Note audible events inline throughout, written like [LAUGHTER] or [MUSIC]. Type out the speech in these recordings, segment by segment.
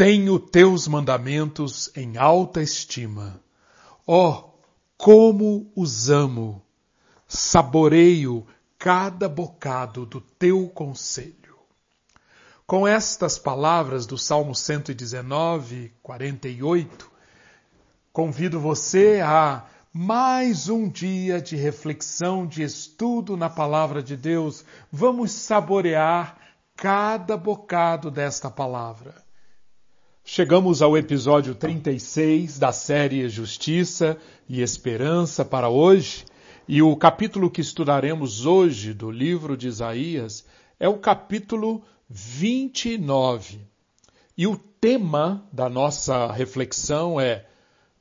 Tenho teus mandamentos em alta estima. Ó, oh, como os amo! Saboreio cada bocado do teu conselho. Com estas palavras do Salmo 119, 48, convido você a mais um dia de reflexão, de estudo na palavra de Deus. Vamos saborear cada bocado desta palavra. Chegamos ao episódio 36 da série Justiça e Esperança para hoje, e o capítulo que estudaremos hoje do livro de Isaías é o capítulo 29. E o tema da nossa reflexão é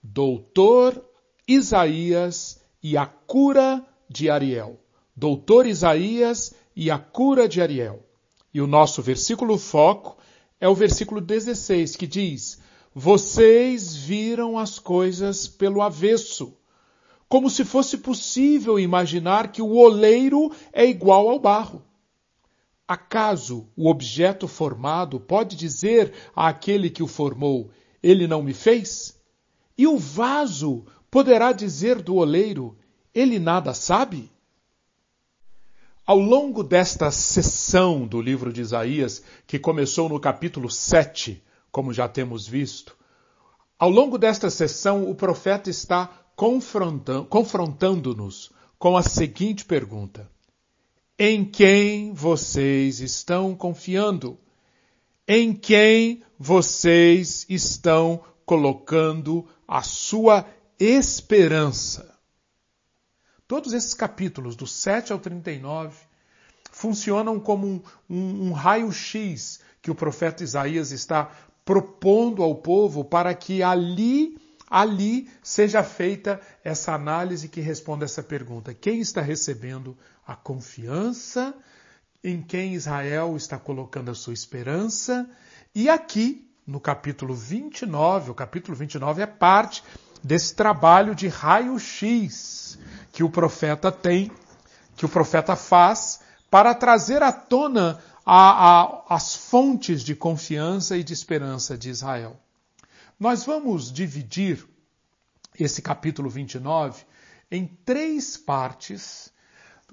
Doutor Isaías e a cura de Ariel. Doutor Isaías e a cura de Ariel. E o nosso versículo foco é o versículo 16, que diz: Vocês viram as coisas pelo avesso, como se fosse possível imaginar que o oleiro é igual ao barro. Acaso o objeto formado pode dizer àquele que o formou: Ele não me fez? E o vaso poderá dizer do oleiro: Ele nada sabe? Ao longo desta sessão do livro de Isaías, que começou no capítulo 7, como já temos visto, ao longo desta sessão o profeta está confrontando-nos com a seguinte pergunta: Em quem vocês estão confiando? Em quem vocês estão colocando a sua esperança? Todos esses capítulos, do 7 ao 39, funcionam como um, um, um raio-x que o profeta Isaías está propondo ao povo para que ali, ali seja feita essa análise que responda essa pergunta: quem está recebendo a confiança? Em quem Israel está colocando a sua esperança? E aqui, no capítulo 29, o capítulo 29 é parte desse trabalho de raio-x que o profeta tem, que o profeta faz, para trazer à tona a, a, as fontes de confiança e de esperança de Israel. Nós vamos dividir esse capítulo 29 em três partes,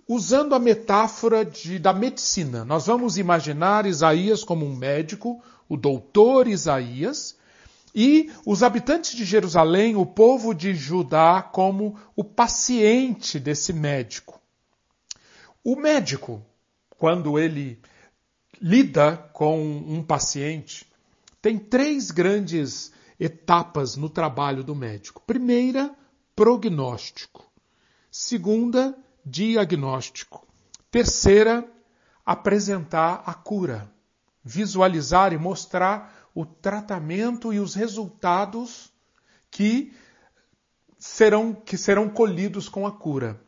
usando a metáfora de, da medicina. Nós vamos imaginar Isaías como um médico, o doutor Isaías, e os habitantes de Jerusalém, o povo de Judá, como o paciente desse médico. O médico, quando ele lida com um paciente, tem três grandes etapas no trabalho do médico. Primeira, prognóstico. Segunda, diagnóstico. Terceira, apresentar a cura, visualizar e mostrar o tratamento e os resultados que serão, que serão colhidos com a cura.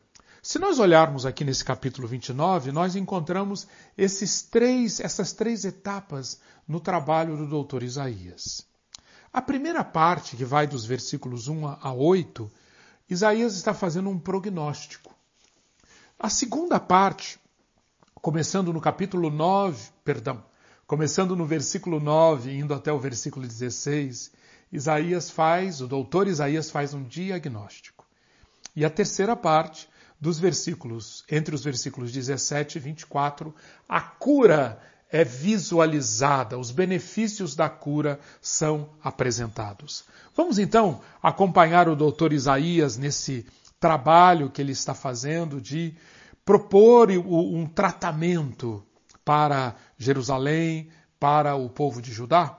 Se nós olharmos aqui nesse capítulo 29, nós encontramos esses três, essas três etapas no trabalho do doutor Isaías. A primeira parte, que vai dos versículos 1 a 8, Isaías está fazendo um prognóstico. A segunda parte, começando no capítulo 9, perdão, Começando no versículo 9, indo até o versículo 16, Isaías faz, o doutor Isaías faz um diagnóstico. E a terceira parte, dos versículos, entre os versículos 17 e 24, a cura é visualizada, os benefícios da cura são apresentados. Vamos então acompanhar o doutor Isaías nesse trabalho que ele está fazendo de propor um tratamento para Jerusalém, para o povo de Judá?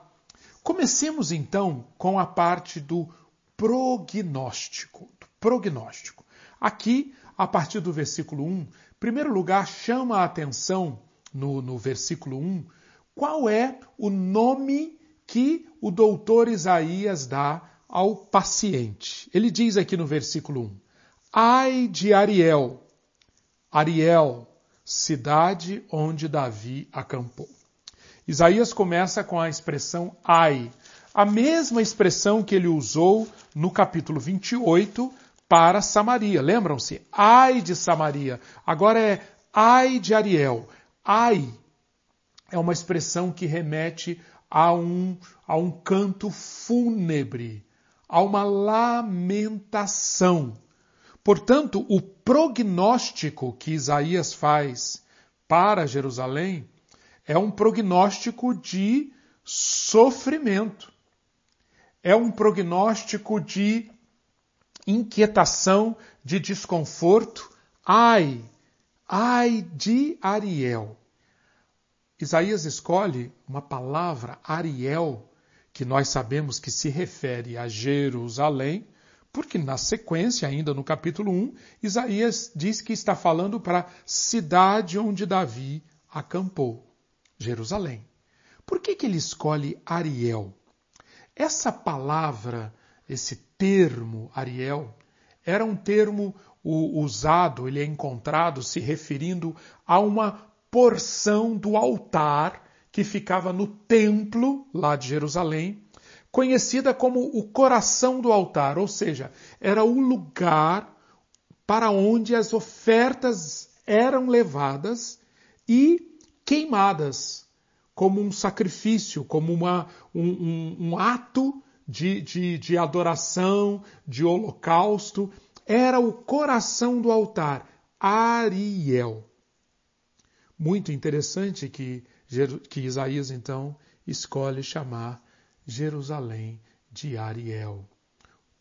Comecemos então com a parte do prognóstico. Do prognóstico. Aqui, a partir do versículo 1, em primeiro lugar, chama a atenção no, no versículo 1 qual é o nome que o doutor Isaías dá ao paciente. Ele diz aqui no versículo 1: Ai de Ariel. Ariel, cidade onde Davi acampou. Isaías começa com a expressão ai, a mesma expressão que ele usou no capítulo 28 para Samaria. Lembram-se? Ai de Samaria. Agora é ai de Ariel. Ai é uma expressão que remete a um, a um canto fúnebre, a uma lamentação. Portanto, o prognóstico que Isaías faz para Jerusalém é um prognóstico de sofrimento, é um prognóstico de inquietação, de desconforto. Ai, ai de Ariel. Isaías escolhe uma palavra, Ariel, que nós sabemos que se refere a Jerusalém, porque na sequência, ainda no capítulo 1, Isaías diz que está falando para a cidade onde Davi acampou, Jerusalém. Por que, que ele escolhe Ariel? Essa palavra, esse termo Ariel, era um termo usado, ele é encontrado se referindo a uma porção do altar que ficava no templo lá de Jerusalém, conhecida como o coração do altar, ou seja, era o lugar para onde as ofertas eram levadas e queimadas como um sacrifício, como uma, um, um, um ato de, de, de adoração, de holocausto. Era o coração do altar, Ariel. Muito interessante que, que Isaías então escolhe chamar Jerusalém de Ariel.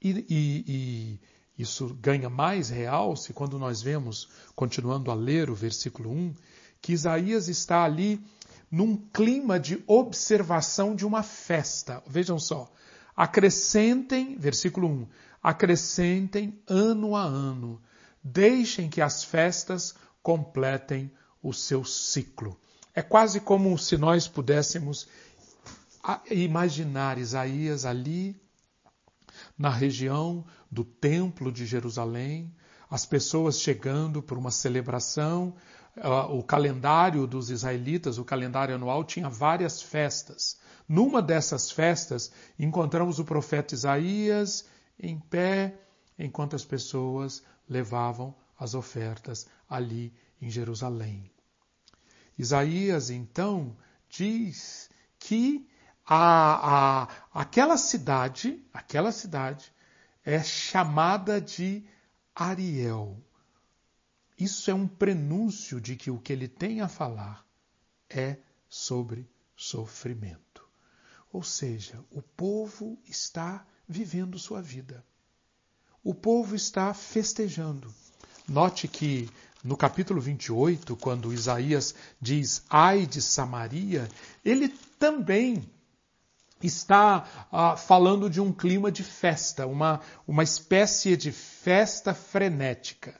E, e, e, isso ganha mais realce quando nós vemos, continuando a ler o versículo 1, que Isaías está ali num clima de observação de uma festa. Vejam só, acrescentem, versículo 1, acrescentem ano a ano, deixem que as festas completem o seu ciclo. É quase como se nós pudéssemos imaginar Isaías ali na região do Templo de Jerusalém, as pessoas chegando por uma celebração. O calendário dos israelitas, o calendário anual, tinha várias festas. Numa dessas festas, encontramos o profeta Isaías em pé, enquanto as pessoas levavam as ofertas ali em Jerusalém. Isaías, então, diz que a, a, aquela cidade, aquela cidade, é chamada de Ariel. Isso é um prenúncio de que o que ele tem a falar é sobre sofrimento. Ou seja, o povo está vivendo sua vida. O povo está festejando. Note que no capítulo 28, quando Isaías diz ai de Samaria, ele também está ah, falando de um clima de festa, uma, uma espécie de festa frenética.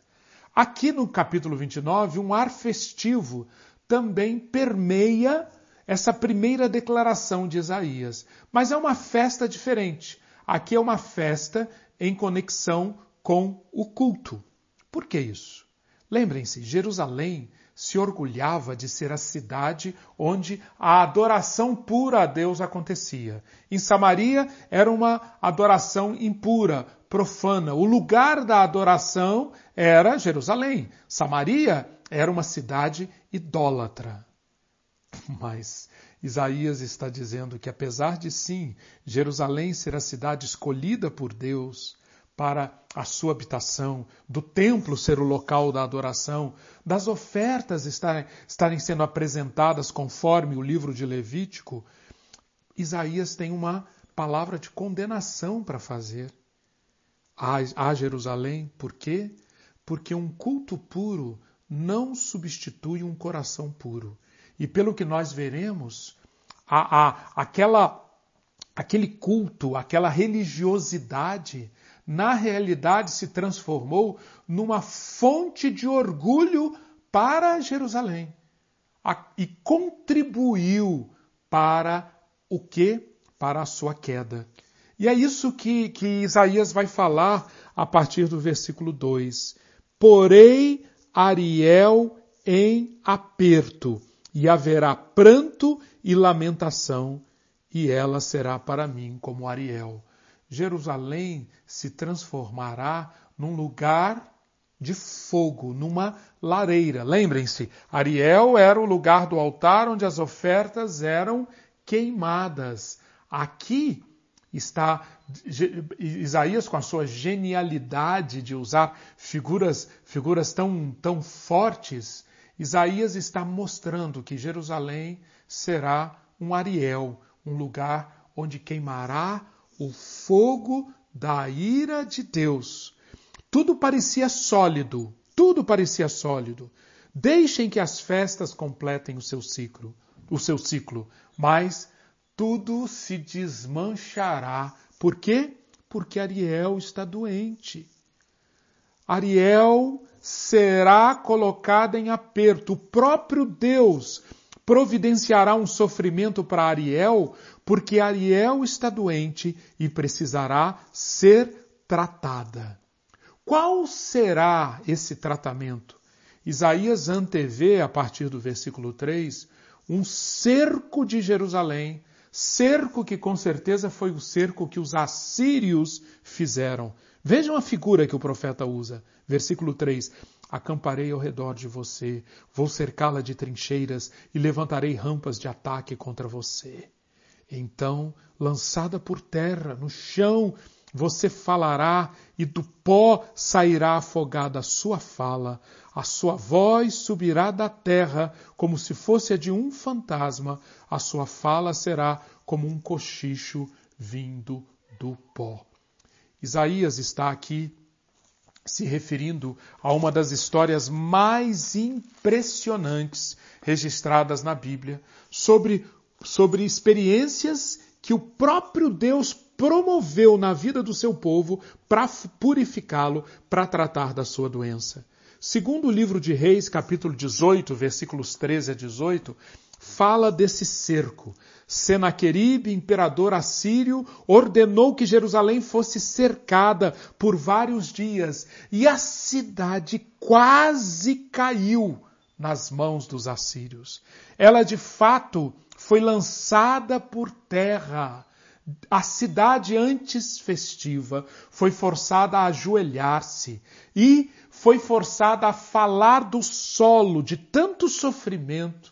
Aqui no capítulo 29, um ar festivo também permeia essa primeira declaração de Isaías. Mas é uma festa diferente. Aqui é uma festa em conexão com o culto. Por que isso? Lembrem-se, Jerusalém se orgulhava de ser a cidade onde a adoração pura a Deus acontecia. Em Samaria era uma adoração impura, profana. O lugar da adoração era Jerusalém. Samaria era uma cidade idólatra. [LAUGHS] Mas Isaías está dizendo que, apesar de sim, Jerusalém ser a cidade escolhida por Deus, para a sua habitação, do templo ser o local da adoração, das ofertas estarem, estarem sendo apresentadas conforme o livro de Levítico, Isaías tem uma palavra de condenação para fazer a, Jerusalém. Por quê? Porque um culto puro não substitui um coração puro. E pelo que nós veremos, a, a, aquela, aquele culto, aquela religiosidade na realidade se transformou numa fonte de orgulho para Jerusalém e contribuiu para o que? Para a sua queda. E é isso que, que Isaías vai falar a partir do versículo 2. Porei Ariel em aperto, e haverá pranto e lamentação, e ela será para mim como Ariel. Jerusalém se transformará num lugar de fogo, numa lareira. Lembrem-se, Ariel era o lugar do altar onde as ofertas eram queimadas. Aqui está Isaías com a sua genialidade de usar figuras, figuras tão, tão fortes. Isaías está mostrando que Jerusalém será um Ariel, um lugar onde queimará o fogo da ira de Deus. Tudo parecia sólido, tudo parecia sólido. Deixem que as festas completem o seu ciclo, o seu ciclo, mas tudo se desmanchará. Por quê? Porque Ariel está doente. Ariel será colocada em aperto. O próprio Deus providenciará um sofrimento para Ariel, porque Ariel está doente e precisará ser tratada. Qual será esse tratamento? Isaías antevê, a partir do versículo 3, um cerco de Jerusalém, cerco que com certeza foi o cerco que os assírios fizeram. Vejam a figura que o profeta usa. Versículo 3: Acamparei ao redor de você, vou cercá-la de trincheiras e levantarei rampas de ataque contra você. Então, lançada por terra, no chão, você falará e do pó sairá afogada a sua fala, a sua voz subirá da terra como se fosse a de um fantasma, a sua fala será como um cochicho vindo do pó. Isaías está aqui se referindo a uma das histórias mais impressionantes registradas na Bíblia sobre, sobre experiências que o próprio Deus promoveu na vida do seu povo para purificá-lo, para tratar da sua doença. Segundo o livro de Reis, capítulo 18, versículos 13 a 18, fala desse cerco. Senaqueribe, imperador assírio, ordenou que Jerusalém fosse cercada por vários dias e a cidade quase caiu nas mãos dos assírios. Ela de fato foi lançada por terra. A cidade antes festiva foi forçada a ajoelhar-se e foi forçada a falar do solo de tanto sofrimento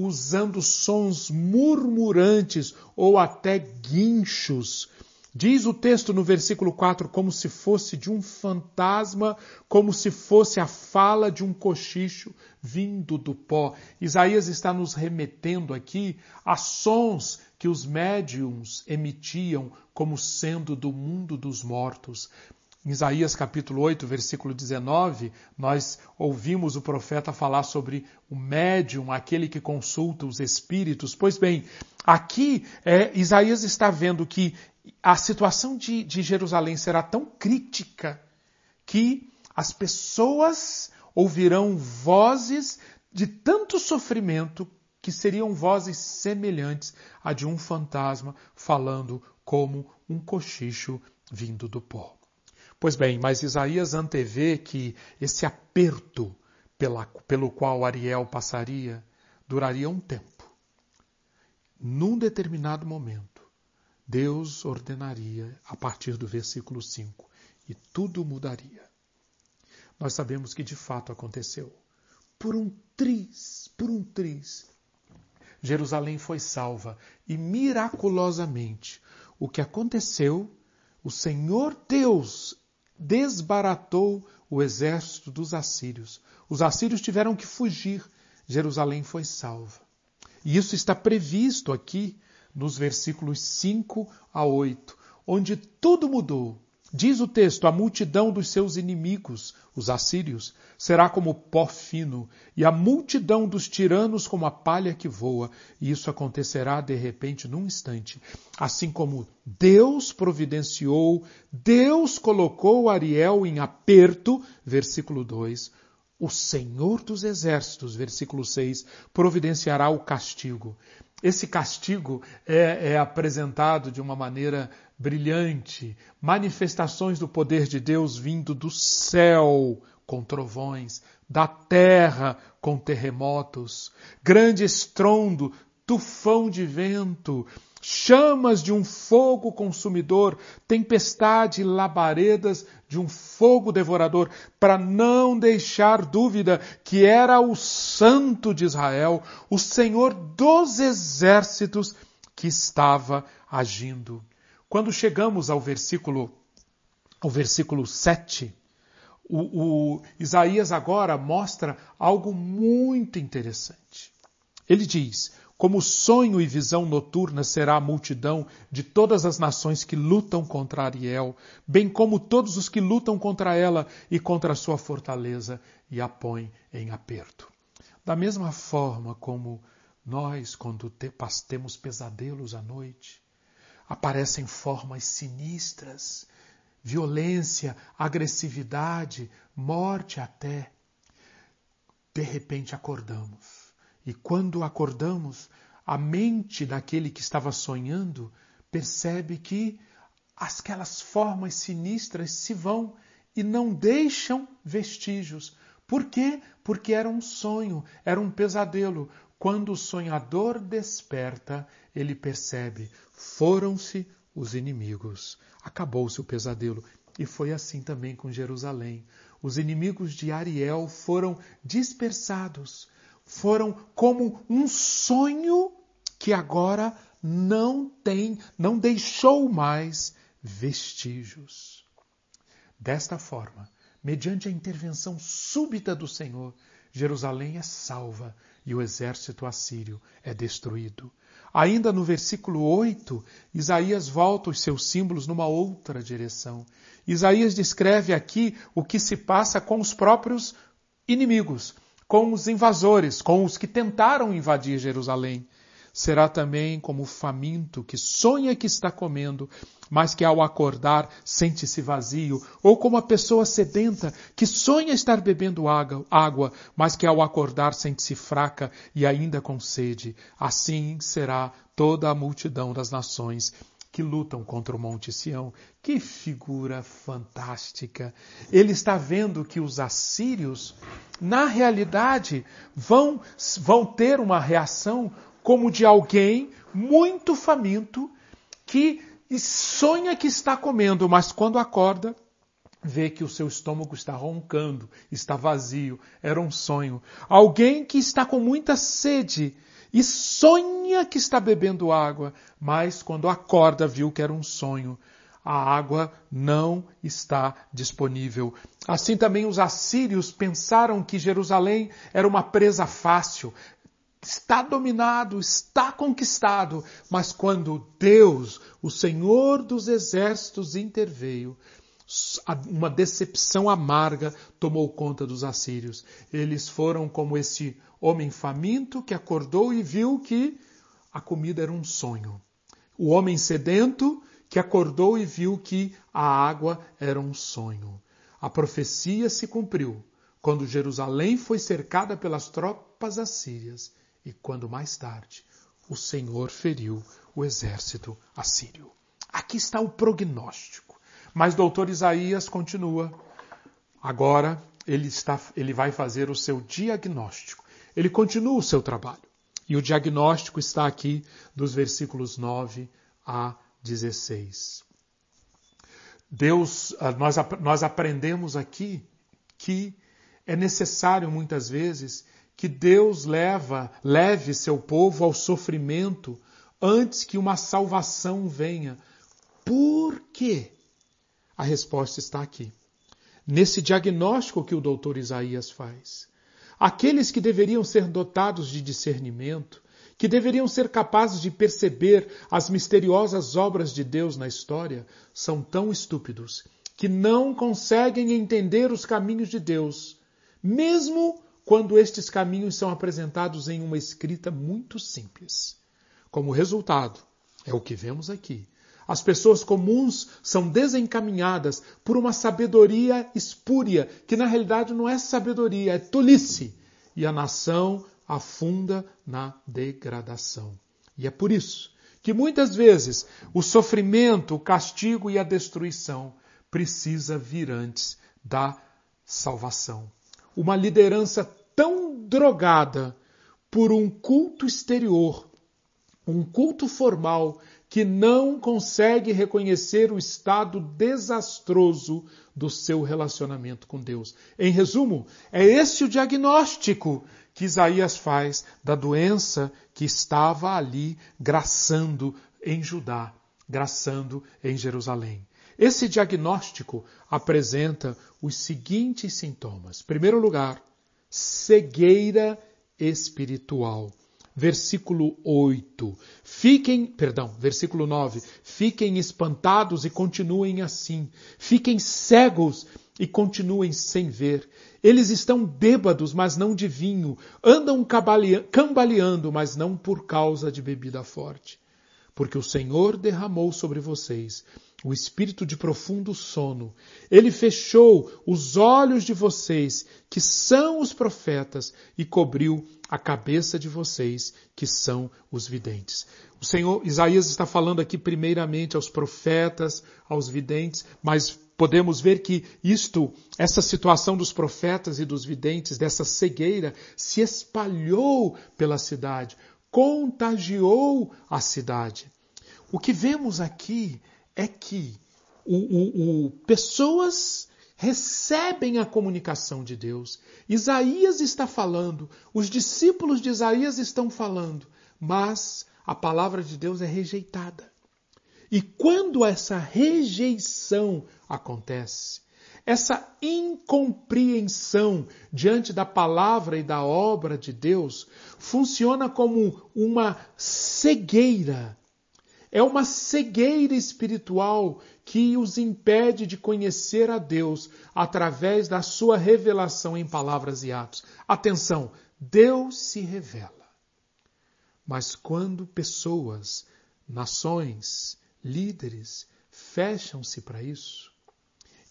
usando sons murmurantes ou até guinchos. Diz o texto no versículo 4 como se fosse de um fantasma, como se fosse a fala de um cochicho vindo do pó. Isaías está nos remetendo aqui a sons que os médiums emitiam como sendo do mundo dos mortos. Em Isaías capítulo 8, versículo 19, nós ouvimos o profeta falar sobre o médium, aquele que consulta os espíritos. Pois bem, aqui é, Isaías está vendo que a situação de, de Jerusalém será tão crítica que as pessoas ouvirão vozes de tanto sofrimento que seriam vozes semelhantes a de um fantasma falando como um cochicho vindo do pó. Pois bem, mas Isaías antevê que esse aperto pela, pelo qual Ariel passaria duraria um tempo. Num determinado momento, Deus ordenaria, a partir do versículo 5, e tudo mudaria. Nós sabemos que de fato aconteceu. Por um triz, por um triz, Jerusalém foi salva e miraculosamente o que aconteceu, o Senhor Deus desbaratou o exército dos assírios. Os assírios tiveram que fugir. Jerusalém foi salva. E isso está previsto aqui nos versículos 5 a 8, onde tudo mudou. Diz o texto: a multidão dos seus inimigos, os assírios, será como pó fino, e a multidão dos tiranos como a palha que voa, e isso acontecerá de repente num instante. Assim como Deus providenciou, Deus colocou Ariel em aperto, versículo 2, o Senhor dos Exércitos, versículo 6, providenciará o castigo. Esse castigo é, é, apresentado de uma maneira brilhante, manifestações do poder de Deus vindo do céu com trovões, da terra com terremotos, grande estrondo, tufão de vento, chamas de um fogo consumidor, tempestade labaredas de um fogo devorador, para não deixar dúvida que era o Santo de Israel, o Senhor dos exércitos que estava agindo. Quando chegamos ao versículo, ao versículo 7, o, o Isaías agora mostra algo muito interessante. Ele diz: como sonho e visão noturna será a multidão de todas as nações que lutam contra Ariel, bem como todos os que lutam contra ela e contra a sua fortaleza e a põem em aperto. Da mesma forma como nós, quando temos pesadelos à noite, aparecem formas sinistras, violência, agressividade, morte até. De repente acordamos e quando acordamos, a mente daquele que estava sonhando percebe que aquelas formas sinistras se vão e não deixam vestígios. Por quê? Porque era um sonho, era um pesadelo. Quando o sonhador desperta, ele percebe: foram-se os inimigos, acabou-se o pesadelo. E foi assim também com Jerusalém. Os inimigos de Ariel foram dispersados foram como um sonho que agora não tem, não deixou mais vestígios. Desta forma, mediante a intervenção súbita do Senhor, Jerusalém é salva e o exército assírio é destruído. Ainda no versículo 8, Isaías volta os seus símbolos numa outra direção. Isaías descreve aqui o que se passa com os próprios inimigos, com os invasores, com os que tentaram invadir Jerusalém. Será também como o faminto que sonha que está comendo, mas que ao acordar sente-se vazio, ou como a pessoa sedenta que sonha estar bebendo água, mas que ao acordar sente-se fraca e ainda com sede. Assim será toda a multidão das nações que lutam contra o Monte Sião. Que figura fantástica! Ele está vendo que os assírios, na realidade, vão, vão ter uma reação como de alguém muito faminto que sonha que está comendo, mas quando acorda, vê que o seu estômago está roncando, está vazio, era um sonho. Alguém que está com muita sede e sonha que está bebendo água, mas quando acorda viu que era um sonho. A água não está disponível. Assim também os assírios pensaram que Jerusalém era uma presa fácil, está dominado, está conquistado, mas quando Deus, o Senhor dos exércitos, interveio, uma decepção amarga tomou conta dos assírios. Eles foram como esse homem faminto que acordou e viu que a comida era um sonho. O homem sedento que acordou e viu que a água era um sonho. A profecia se cumpriu quando Jerusalém foi cercada pelas tropas assírias e quando mais tarde o Senhor feriu o exército assírio. Aqui está o prognóstico. Mas doutor Isaías continua. Agora ele, está, ele vai fazer o seu diagnóstico. Ele continua o seu trabalho. E o diagnóstico está aqui dos versículos 9 a 16. Deus, ah, nós, nós aprendemos aqui que é necessário muitas vezes que Deus leva, leve seu povo ao sofrimento antes que uma salvação venha. Por quê? A resposta está aqui. Nesse diagnóstico que o doutor Isaías faz. Aqueles que deveriam ser dotados de discernimento, que deveriam ser capazes de perceber as misteriosas obras de Deus na história, são tão estúpidos que não conseguem entender os caminhos de Deus, mesmo quando estes caminhos são apresentados em uma escrita muito simples. Como resultado, é o que vemos aqui. As pessoas comuns são desencaminhadas por uma sabedoria espúria, que na realidade não é sabedoria, é tolice. E a nação afunda na degradação. E é por isso que muitas vezes o sofrimento, o castigo e a destruição precisa vir antes da salvação. Uma liderança tão drogada por um culto exterior, um culto formal que não consegue reconhecer o estado desastroso do seu relacionamento com Deus. Em resumo, é esse o diagnóstico que Isaías faz da doença que estava ali graçando em Judá, graçando em Jerusalém. Esse diagnóstico apresenta os seguintes sintomas. Em primeiro lugar, cegueira espiritual. Versículo 8. Fiquem, perdão, versículo 9. Fiquem espantados e continuem assim. Fiquem cegos e continuem sem ver. Eles estão bêbados, mas não de vinho. Andam cambaleando, mas não por causa de bebida forte. Porque o Senhor derramou sobre vocês o espírito de profundo sono. Ele fechou os olhos de vocês, que são os profetas, e cobriu a cabeça de vocês, que são os videntes. O Senhor Isaías está falando aqui primeiramente aos profetas, aos videntes, mas podemos ver que isto, essa situação dos profetas e dos videntes, dessa cegueira, se espalhou pela cidade, contagiou a cidade. O que vemos aqui é que o, o, o, pessoas recebem a comunicação de Deus. Isaías está falando, os discípulos de Isaías estão falando, mas a palavra de Deus é rejeitada. E quando essa rejeição acontece, essa incompreensão diante da palavra e da obra de Deus funciona como uma cegueira é uma cegueira espiritual que os impede de conhecer a Deus através da sua revelação em palavras e atos. Atenção, Deus se revela. Mas quando pessoas, nações, líderes fecham-se para isso,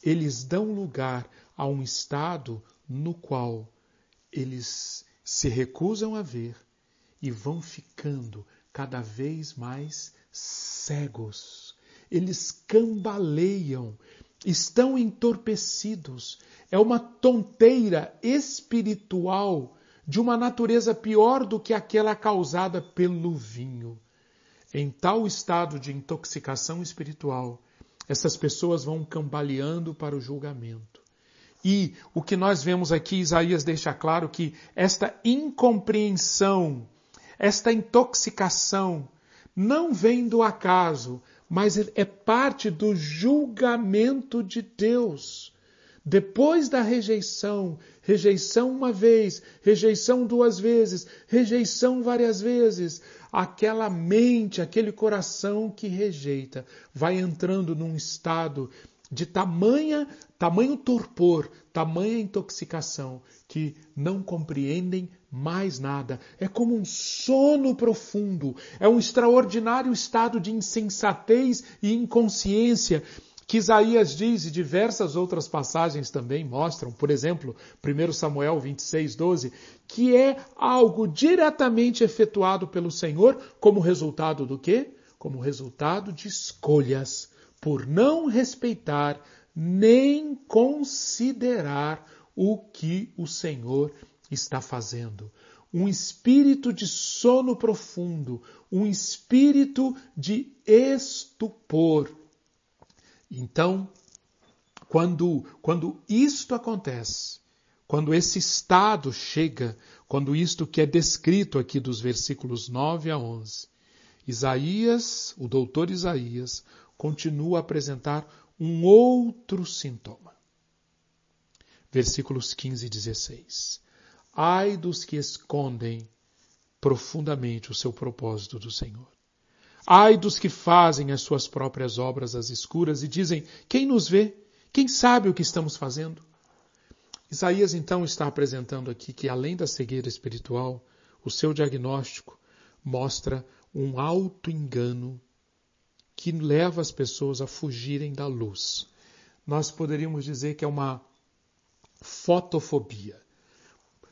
eles dão lugar a um estado no qual eles se recusam a ver e vão ficando cada vez mais cegos. Eles cambaleiam, estão entorpecidos. É uma tonteira espiritual de uma natureza pior do que aquela causada pelo vinho. Em tal estado de intoxicação espiritual, essas pessoas vão cambaleando para o julgamento. E o que nós vemos aqui, Isaías deixa claro que esta incompreensão, esta intoxicação, não vem do acaso, mas é parte do julgamento de Deus. Depois da rejeição, rejeição uma vez, rejeição duas vezes, rejeição várias vezes, aquela mente, aquele coração que rejeita, vai entrando num estado de tamanha, tamanho torpor, tamanha intoxicação, que não compreendem mais nada. É como um sono profundo, é um extraordinário estado de insensatez e inconsciência que Isaías diz e diversas outras passagens também mostram, por exemplo, 1 Samuel 26, 12, que é algo diretamente efetuado pelo Senhor como resultado do quê? Como resultado de escolhas, por não respeitar nem considerar o que o Senhor está fazendo. Um espírito de sono profundo, um espírito de estupor. Então, quando, quando isto acontece, quando esse estado chega, quando isto que é descrito aqui dos versículos 9 a 11, Isaías, o doutor Isaías, continua a apresentar um outro sintoma. Versículos 15 e 16. Ai dos que escondem profundamente o seu propósito do Senhor. Ai dos que fazem as suas próprias obras às escuras e dizem: Quem nos vê? Quem sabe o que estamos fazendo? Isaías então está apresentando aqui que, além da cegueira espiritual, o seu diagnóstico mostra um alto engano que leva as pessoas a fugirem da luz. Nós poderíamos dizer que é uma fotofobia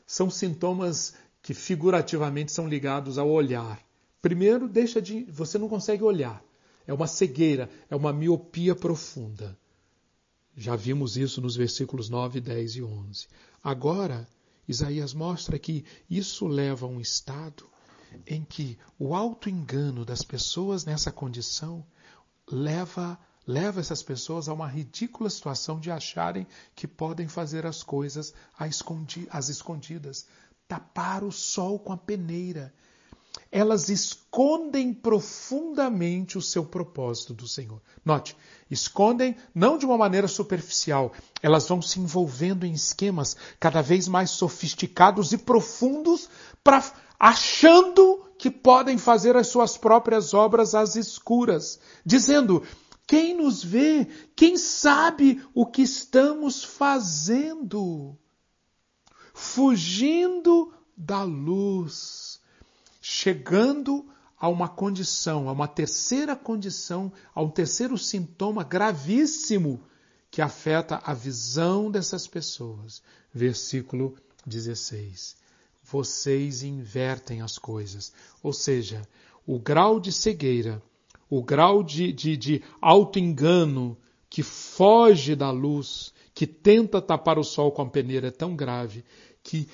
são sintomas que figurativamente são ligados ao olhar. Primeiro, deixa de, você não consegue olhar. É uma cegueira, é uma miopia profunda. Já vimos isso nos versículos 9, 10 e 11. Agora, Isaías mostra que isso leva a um estado em que o alto engano das pessoas nessa condição leva leva essas pessoas a uma ridícula situação de acharem que podem fazer as coisas às escondidas, tapar o sol com a peneira. Elas escondem profundamente o seu propósito do Senhor. Note, escondem não de uma maneira superficial, elas vão se envolvendo em esquemas cada vez mais sofisticados e profundos para achando que podem fazer as suas próprias obras às escuras, dizendo: quem nos vê? Quem sabe o que estamos fazendo? Fugindo da luz, chegando a uma condição, a uma terceira condição, a um terceiro sintoma gravíssimo que afeta a visão dessas pessoas. Versículo 16. Vocês invertem as coisas. Ou seja, o grau de cegueira o grau de, de, de auto-engano que foge da luz, que tenta tapar o sol com a peneira é tão grave que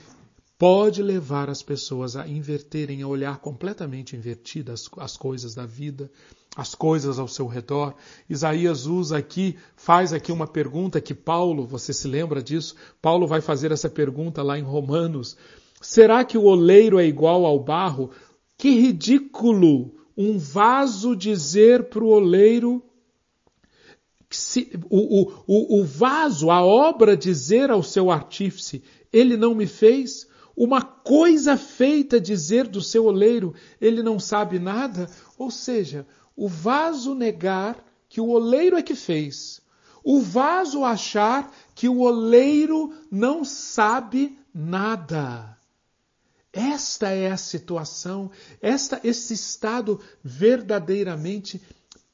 pode levar as pessoas a inverterem, a olhar completamente invertidas as coisas da vida, as coisas ao seu redor. Isaías usa aqui, faz aqui uma pergunta que Paulo, você se lembra disso? Paulo vai fazer essa pergunta lá em Romanos. Será que o oleiro é igual ao barro? Que ridículo! Um vaso dizer para o oleiro, se, o, o, o vaso, a obra dizer ao seu artífice, ele não me fez? Uma coisa feita dizer do seu oleiro, ele não sabe nada? Ou seja, o vaso negar que o oleiro é que fez. O vaso achar que o oleiro não sabe nada. Esta é a situação, esta, esse estado verdadeiramente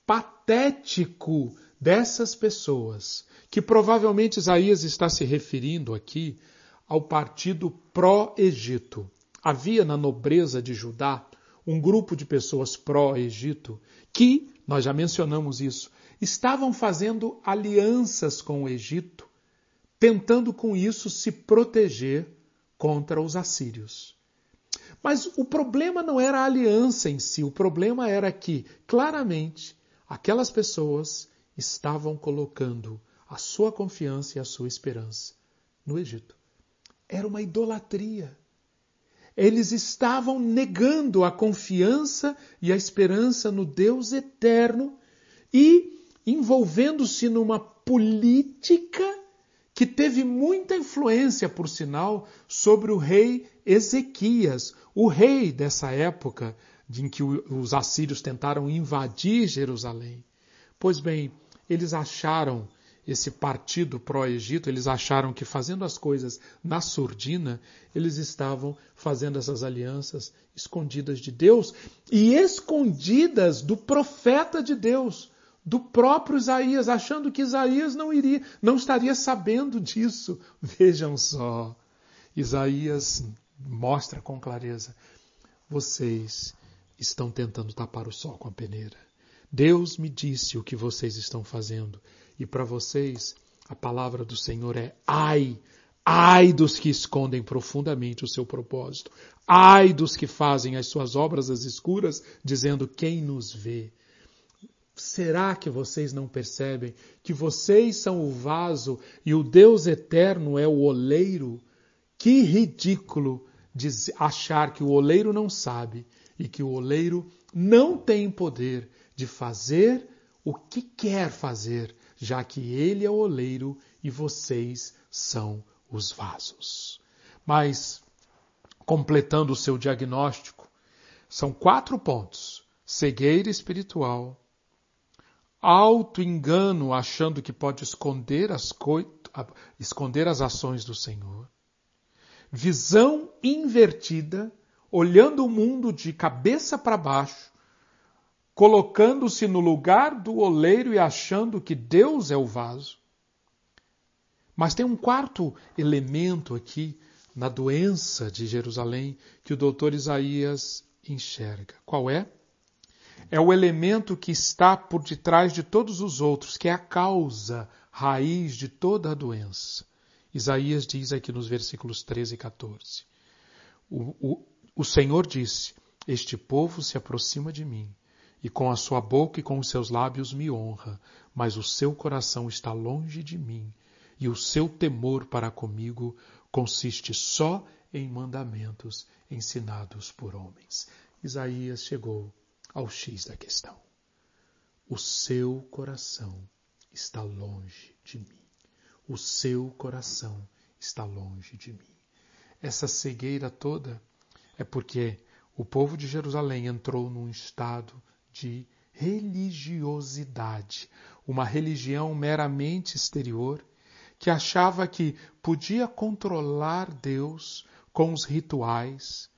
patético dessas pessoas, que provavelmente Isaías está se referindo aqui ao partido pró-Egito. Havia na nobreza de Judá um grupo de pessoas pró-Egito que, nós já mencionamos isso, estavam fazendo alianças com o Egito, tentando com isso se proteger contra os assírios. Mas o problema não era a aliança em si, o problema era que, claramente, aquelas pessoas estavam colocando a sua confiança e a sua esperança no Egito. Era uma idolatria. Eles estavam negando a confiança e a esperança no Deus eterno e envolvendo-se numa política que teve muita influência, por sinal, sobre o rei Ezequias, o rei dessa época em que os assírios tentaram invadir Jerusalém. Pois bem, eles acharam esse partido pró-Egito, eles acharam que fazendo as coisas na surdina, eles estavam fazendo essas alianças escondidas de Deus e escondidas do profeta de Deus, do próprio Isaías, achando que Isaías não iria, não estaria sabendo disso. Vejam só, Isaías mostra com clareza: vocês estão tentando tapar o sol com a peneira. Deus me disse o que vocês estão fazendo, e para vocês a palavra do Senhor é ai. Ai dos que escondem profundamente o seu propósito. Ai dos que fazem as suas obras às escuras, dizendo quem nos vê. Será que vocês não percebem que vocês são o vaso e o Deus eterno é o oleiro? Que ridículo achar que o oleiro não sabe e que o oleiro não tem poder de fazer o que quer fazer, já que ele é o oleiro e vocês são os vasos. Mas, completando o seu diagnóstico, são quatro pontos: cegueira espiritual, auto-engano, achando que pode esconder as, esconder as ações do Senhor, visão invertida, olhando o mundo de cabeça para baixo, colocando-se no lugar do oleiro e achando que Deus é o vaso. Mas tem um quarto elemento aqui na doença de Jerusalém que o doutor Isaías enxerga. Qual é? É o elemento que está por detrás de todos os outros, que é a causa, raiz de toda a doença. Isaías diz aqui nos versículos 13 e 14. O, o, o Senhor disse: Este povo se aproxima de mim, e com a sua boca e com os seus lábios me honra, mas o seu coração está longe de mim, e o seu temor para comigo consiste só em mandamentos ensinados por homens. Isaías chegou ao X da questão. O seu coração está longe de mim. O seu coração está longe de mim. Essa cegueira toda é porque o povo de Jerusalém entrou num estado de religiosidade, uma religião meramente exterior que achava que podia controlar Deus com os rituais,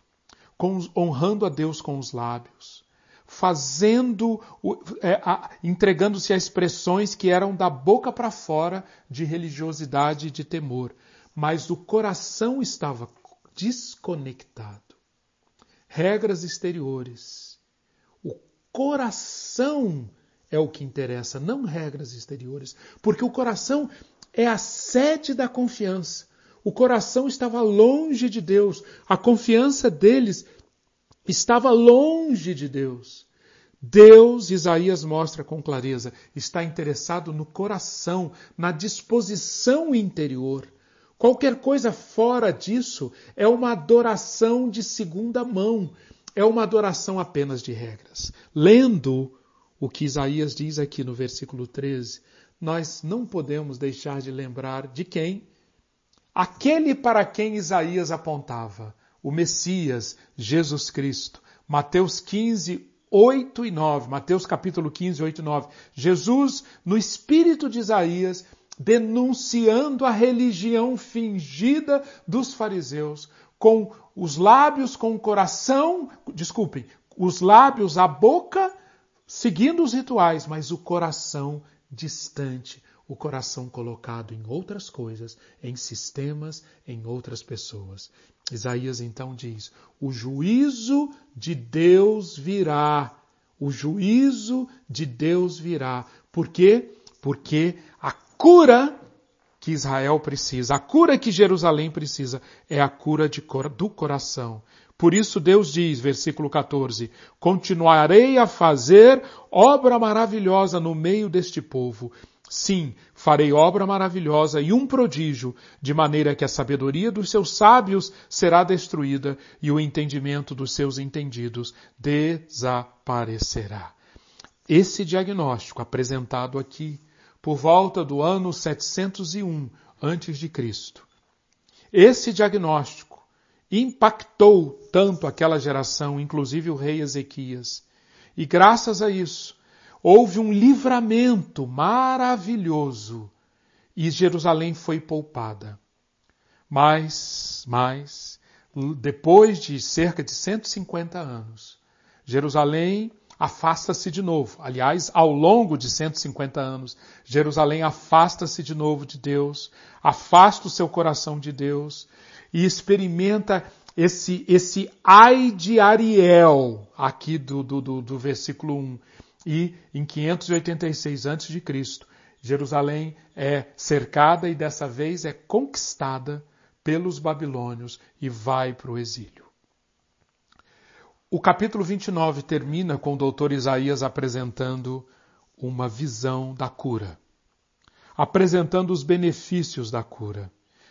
com os, honrando a Deus com os lábios, fazendo, é, entregando-se a expressões que eram da boca para fora de religiosidade e de temor, mas o coração estava desconectado. Regras exteriores. O coração é o que interessa, não regras exteriores, porque o coração é a sede da confiança. O coração estava longe de Deus, a confiança deles estava longe de Deus. Deus, Isaías mostra com clareza, está interessado no coração, na disposição interior. Qualquer coisa fora disso é uma adoração de segunda mão, é uma adoração apenas de regras. Lendo o que Isaías diz aqui no versículo 13, nós não podemos deixar de lembrar de quem? Aquele para quem Isaías apontava, o Messias, Jesus Cristo. Mateus 15, 8 e 9. Mateus capítulo 15, 8 e 9. Jesus, no espírito de Isaías, denunciando a religião fingida dos fariseus, com os lábios, com o coração, desculpem, os lábios, a boca, seguindo os rituais, mas o coração distante, o coração colocado em outras coisas, em sistemas, em outras pessoas. Isaías então diz: o juízo de Deus virá. O juízo de Deus virá. Por quê? Porque a cura que Israel precisa, a cura que Jerusalém precisa, é a cura de, do coração. Por isso Deus diz, versículo 14: Continuarei a fazer obra maravilhosa no meio deste povo. Sim, farei obra maravilhosa e um prodígio, de maneira que a sabedoria dos seus sábios será destruída e o entendimento dos seus entendidos desaparecerá. Esse diagnóstico apresentado aqui por volta do ano 701 antes de Cristo. Esse diagnóstico impactou tanto aquela geração, inclusive o rei Ezequias. E graças a isso, houve um livramento maravilhoso e Jerusalém foi poupada. Mas, mas, depois de cerca de 150 anos, Jerusalém afasta-se de novo. Aliás, ao longo de 150 anos, Jerusalém afasta-se de novo de Deus, afasta o seu coração de Deus, e experimenta esse, esse ai de Ariel, aqui do, do, do, do versículo 1. E em 586 a.C., Jerusalém é cercada e dessa vez é conquistada pelos babilônios e vai para o exílio. O capítulo 29 termina com o doutor Isaías apresentando uma visão da cura, apresentando os benefícios da cura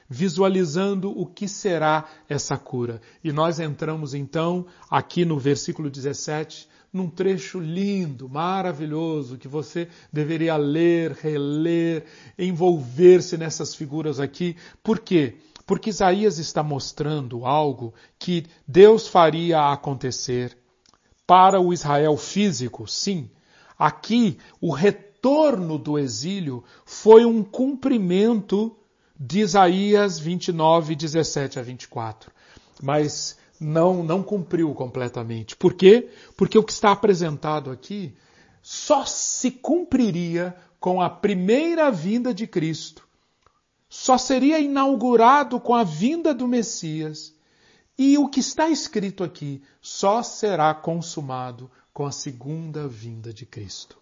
visualizando o que será essa cura. E nós entramos então aqui no versículo 17, num trecho lindo, maravilhoso, que você deveria ler, reler, envolver-se nessas figuras aqui. Por quê? Porque Isaías está mostrando algo que Deus faria acontecer para o Israel físico, sim. Aqui, o retorno do exílio foi um cumprimento de Isaías 29, 17 a 24. Mas não, não cumpriu completamente. Por quê? Porque o que está apresentado aqui só se cumpriria com a primeira vinda de Cristo. Só seria inaugurado com a vinda do Messias. E o que está escrito aqui só será consumado com a segunda vinda de Cristo.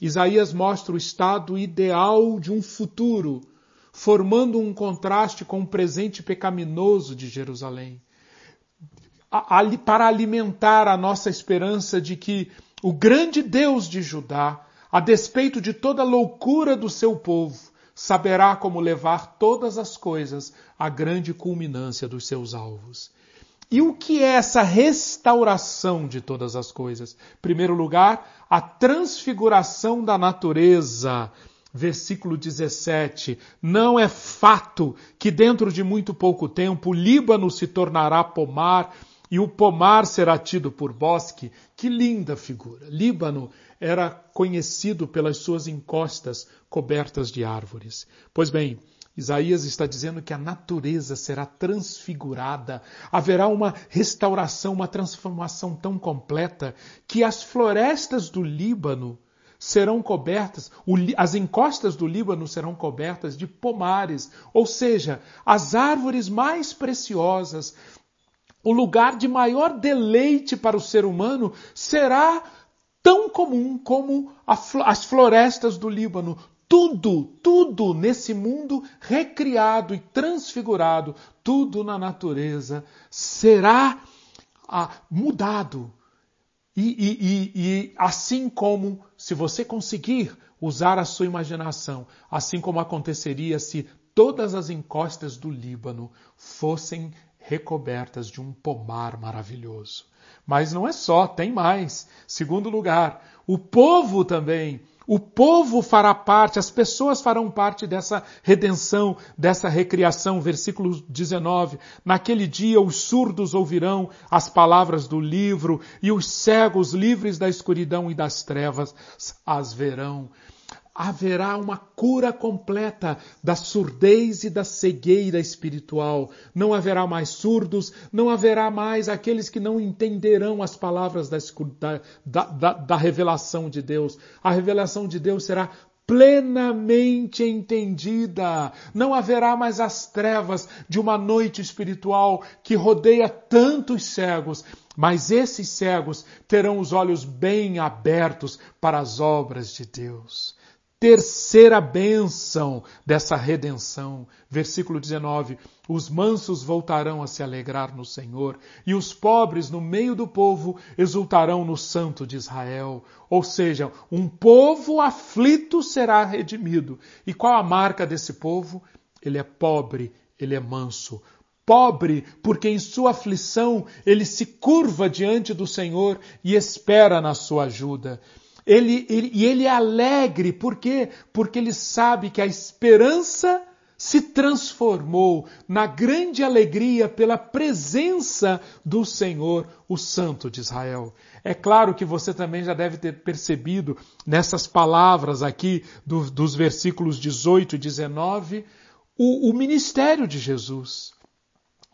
Isaías mostra o estado ideal de um futuro formando um contraste com o presente pecaminoso de Jerusalém. Para alimentar a nossa esperança de que o grande Deus de Judá, a despeito de toda a loucura do seu povo, saberá como levar todas as coisas à grande culminância dos seus alvos. E o que é essa restauração de todas as coisas? Em primeiro lugar, a transfiguração da natureza. Versículo 17: Não é fato que dentro de muito pouco tempo o Líbano se tornará pomar e o pomar será tido por bosque. Que linda figura! Líbano era conhecido pelas suas encostas cobertas de árvores. Pois bem, Isaías está dizendo que a natureza será transfigurada, haverá uma restauração, uma transformação tão completa que as florestas do Líbano serão cobertas, as encostas do Líbano serão cobertas de pomares, ou seja, as árvores mais preciosas, o lugar de maior deleite para o ser humano será tão comum como as florestas do Líbano, tudo, tudo nesse mundo recriado e transfigurado, tudo na natureza será ah, mudado. E, e, e, e assim como, se você conseguir usar a sua imaginação, assim como aconteceria se todas as encostas do Líbano fossem recobertas de um pomar maravilhoso. Mas não é só, tem mais. Segundo lugar, o povo também o povo fará parte, as pessoas farão parte dessa redenção, dessa recriação. Versículo 19. Naquele dia os surdos ouvirão as palavras do livro e os cegos, livres da escuridão e das trevas, as verão haverá uma cura completa da surdez e da cegueira espiritual. Não haverá mais surdos, não haverá mais aqueles que não entenderão as palavras da, da, da, da revelação de Deus. A revelação de Deus será plenamente entendida. Não haverá mais as trevas de uma noite espiritual que rodeia tantos cegos, mas esses cegos terão os olhos bem abertos para as obras de Deus terceira bênção dessa redenção. Versículo 19: Os mansos voltarão a se alegrar no Senhor, e os pobres no meio do povo exultarão no Santo de Israel. Ou seja, um povo aflito será redimido. E qual a marca desse povo? Ele é pobre, ele é manso pobre, porque em sua aflição ele se curva diante do Senhor e espera na sua ajuda. Ele, ele, e ele é alegre, por quê? Porque ele sabe que a esperança se transformou na grande alegria pela presença do Senhor, o Santo de Israel. É claro que você também já deve ter percebido nessas palavras aqui do, dos versículos 18 e 19 o, o ministério de Jesus.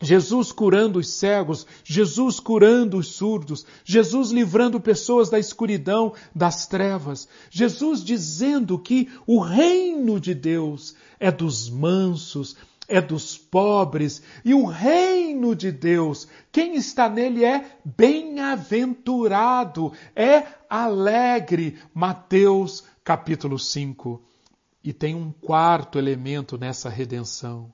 Jesus curando os cegos, Jesus curando os surdos, Jesus livrando pessoas da escuridão, das trevas, Jesus dizendo que o reino de Deus é dos mansos, é dos pobres, e o reino de Deus, quem está nele é bem-aventurado, é alegre. Mateus capítulo 5. E tem um quarto elemento nessa redenção: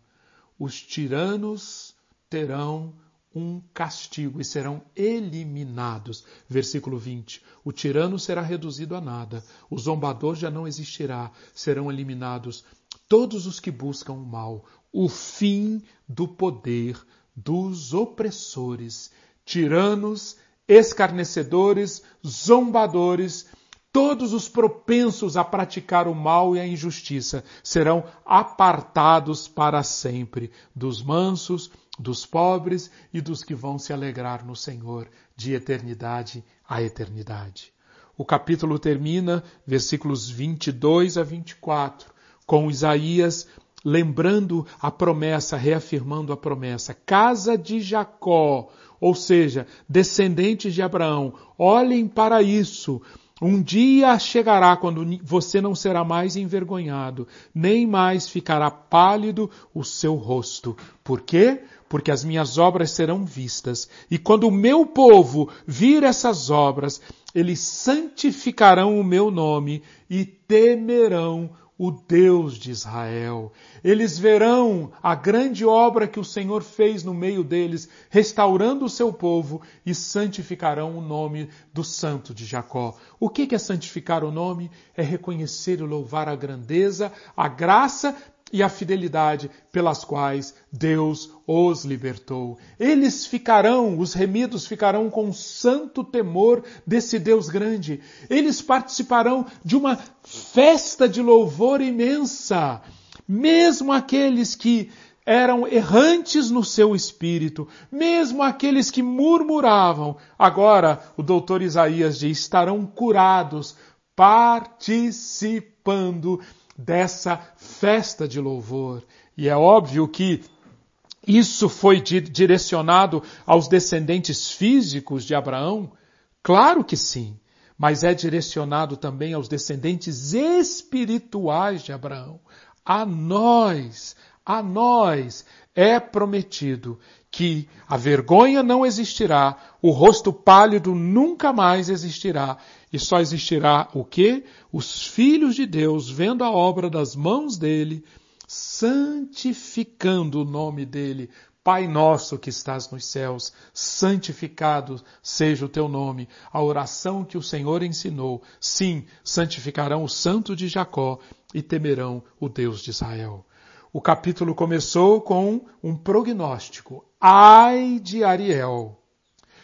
os tiranos terão um castigo e serão eliminados. Versículo 20: O tirano será reduzido a nada, o zombador já não existirá, serão eliminados todos os que buscam o mal, o fim do poder dos opressores, tiranos, escarnecedores, zombadores, Todos os propensos a praticar o mal e a injustiça serão apartados para sempre dos mansos, dos pobres e dos que vão se alegrar no Senhor de eternidade a eternidade. O capítulo termina, versículos 22 a 24, com Isaías lembrando a promessa, reafirmando a promessa. Casa de Jacó, ou seja, descendentes de Abraão, olhem para isso. Um dia chegará quando você não será mais envergonhado, nem mais ficará pálido o seu rosto. Por quê? Porque as minhas obras serão vistas. E quando o meu povo vir essas obras, eles santificarão o meu nome e temerão o Deus de Israel. Eles verão a grande obra que o Senhor fez no meio deles, restaurando o seu povo e santificarão o nome do Santo de Jacó. O que é santificar o nome? É reconhecer e louvar a grandeza, a graça e a fidelidade pelas quais Deus os libertou. Eles ficarão, os remidos ficarão com santo temor desse Deus grande. Eles participarão de uma festa de louvor imensa. Mesmo aqueles que eram errantes no seu espírito, mesmo aqueles que murmuravam, agora o doutor Isaías diz, estarão curados, participando dessa festa de louvor. E é óbvio que isso foi direcionado aos descendentes físicos de Abraão? Claro que sim, mas é direcionado também aos descendentes espirituais de Abraão. A nós, a nós é prometido que a vergonha não existirá, o rosto pálido nunca mais existirá, e só existirá o quê? Os filhos de Deus vendo a obra das mãos dele, santificando o nome dele. Pai nosso que estás nos céus, santificado seja o teu nome. A oração que o Senhor ensinou. Sim, santificarão o santo de Jacó e temerão o Deus de Israel. O capítulo começou com um prognóstico. Ai de Ariel.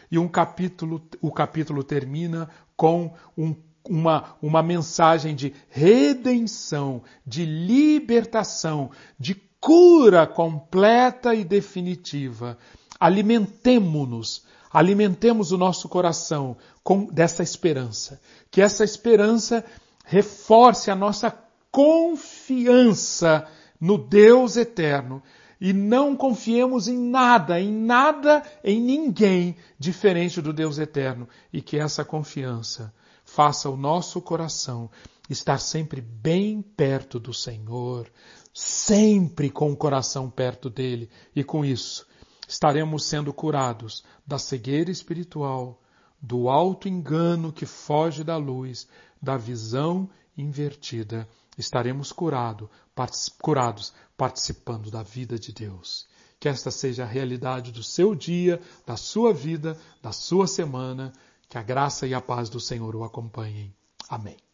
E um capítulo, o capítulo termina com um, uma, uma mensagem de redenção, de libertação, de cura completa e definitiva. Alimentemo-nos, alimentemos o nosso coração com dessa esperança. Que essa esperança reforce a nossa confiança no Deus eterno e não confiemos em nada, em nada, em ninguém diferente do Deus eterno e que essa confiança faça o nosso coração estar sempre bem perto do Senhor, sempre com o coração perto dele e com isso estaremos sendo curados da cegueira espiritual, do alto engano que foge da luz, da visão invertida. Estaremos curado, curados participando da vida de Deus. Que esta seja a realidade do seu dia, da sua vida, da sua semana. Que a graça e a paz do Senhor o acompanhem. Amém.